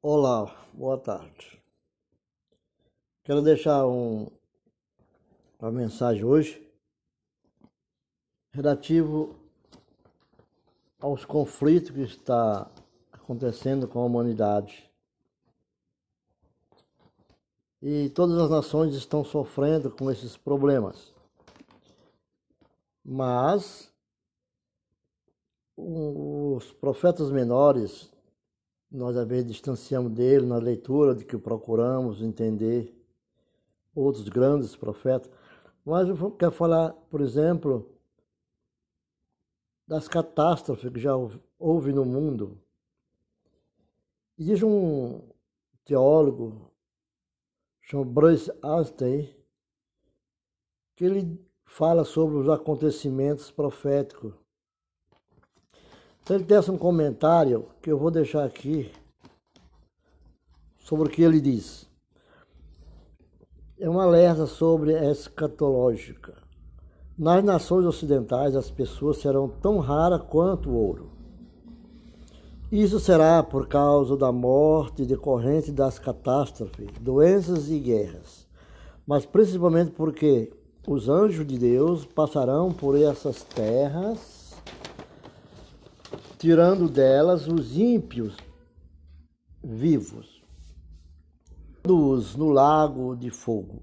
Olá, boa tarde. Quero deixar um, uma mensagem hoje relativo aos conflitos que está acontecendo com a humanidade. E todas as nações estão sofrendo com esses problemas. Mas os profetas menores nós às vezes distanciamos dele na leitura de que procuramos entender outros grandes profetas. Mas eu quero falar, por exemplo, das catástrofes que já houve no mundo. Existe um teólogo chamado Bruce Einstein que ele fala sobre os acontecimentos proféticos se ele desse um comentário que eu vou deixar aqui sobre o que ele diz. É uma alerta sobre a escatológica. Nas nações ocidentais, as pessoas serão tão raras quanto o ouro. Isso será por causa da morte decorrente das catástrofes, doenças e guerras, mas principalmente porque os anjos de Deus passarão por essas terras tirando delas os ímpios vivos. Os no lago de fogo,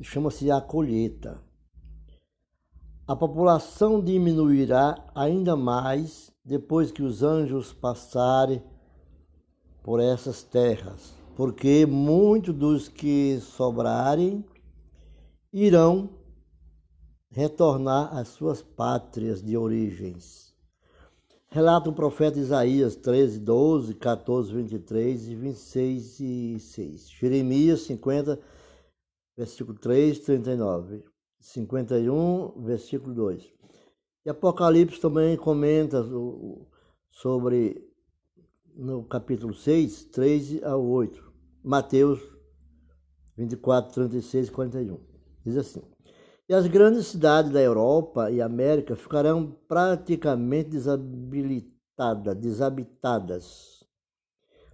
chama-se a colheita. A população diminuirá ainda mais depois que os anjos passarem por essas terras, porque muitos dos que sobrarem irão retornar às suas pátrias de origens. Relata o profeta Isaías 13, 12, 14, 23 e 26 e 6. Jeremias 50, versículo 3, 39. 51, versículo 2. E Apocalipse também comenta sobre, no capítulo 6, 3 a 8. Mateus 24, 36 e 41. Diz assim: e as grandes cidades da Europa e América ficarão praticamente desabilitadas, desabitadas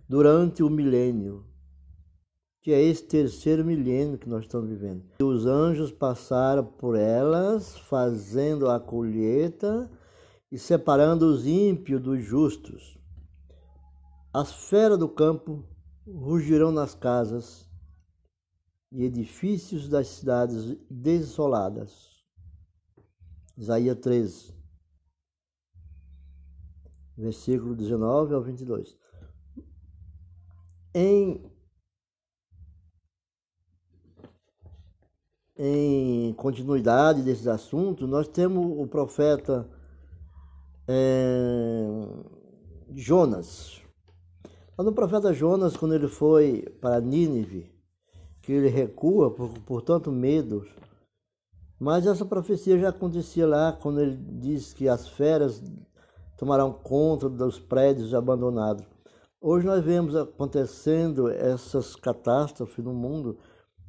durante o milênio, que é esse terceiro milênio que nós estamos vivendo. E os anjos passaram por elas, fazendo a colheita e separando os ímpios dos justos. As feras do campo rugirão nas casas e edifícios das cidades desoladas. Isaías 13, versículo 19 ao 22. Em, em continuidade desses assuntos, nós temos o profeta é, Jonas. No profeta Jonas, quando ele foi para Nínive, que ele recua por, por tanto medo. Mas essa profecia já acontecia lá quando ele diz que as feras tomarão conta dos prédios abandonados. Hoje nós vemos acontecendo essas catástrofes no mundo,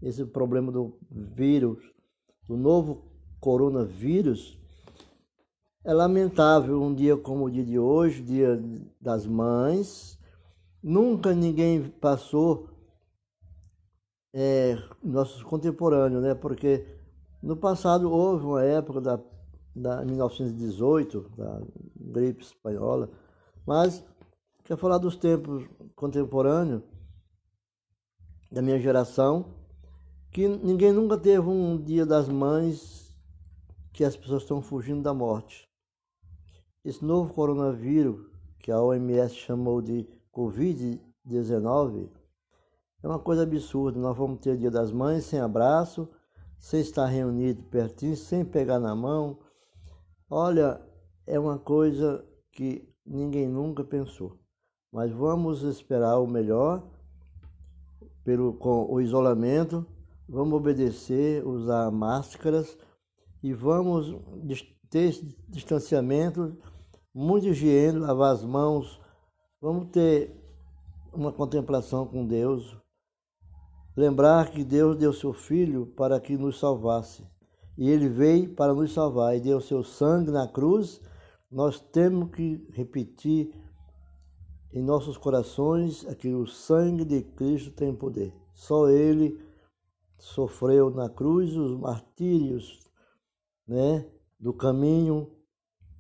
esse problema do vírus, do novo coronavírus. É lamentável um dia como o dia de hoje, dia das mães. Nunca ninguém passou é, nossos contemporâneos, né? Porque no passado houve uma época da, da 1918, da gripe espanhola, mas quer falar dos tempos contemporâneos da minha geração, que ninguém nunca teve um dia das mães que as pessoas estão fugindo da morte. Esse novo coronavírus, que a OMS chamou de Covid-19, é uma coisa absurda. Nós vamos ter o Dia das Mães sem abraço, sem estar reunido pertinho, sem pegar na mão. Olha, é uma coisa que ninguém nunca pensou. Mas vamos esperar o melhor pelo, com o isolamento, vamos obedecer, usar máscaras e vamos ter distanciamento, muito higiene, lavar as mãos, vamos ter uma contemplação com Deus, Lembrar que Deus deu seu Filho para que nos salvasse. E ele veio para nos salvar e deu seu sangue na cruz. Nós temos que repetir em nossos corações que o sangue de Cristo tem poder. Só Ele sofreu na cruz os martírios né, do caminho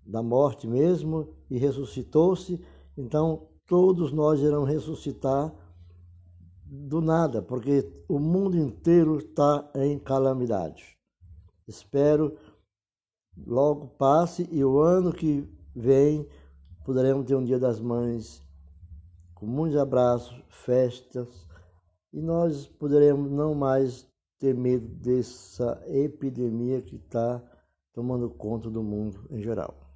da morte mesmo e ressuscitou-se. Então, todos nós iremos ressuscitar do nada, porque o mundo inteiro está em calamidade. Espero logo passe e o ano que vem poderemos ter um Dia das Mães com muitos abraços, festas e nós poderemos não mais ter medo dessa epidemia que está tomando conta do mundo em geral.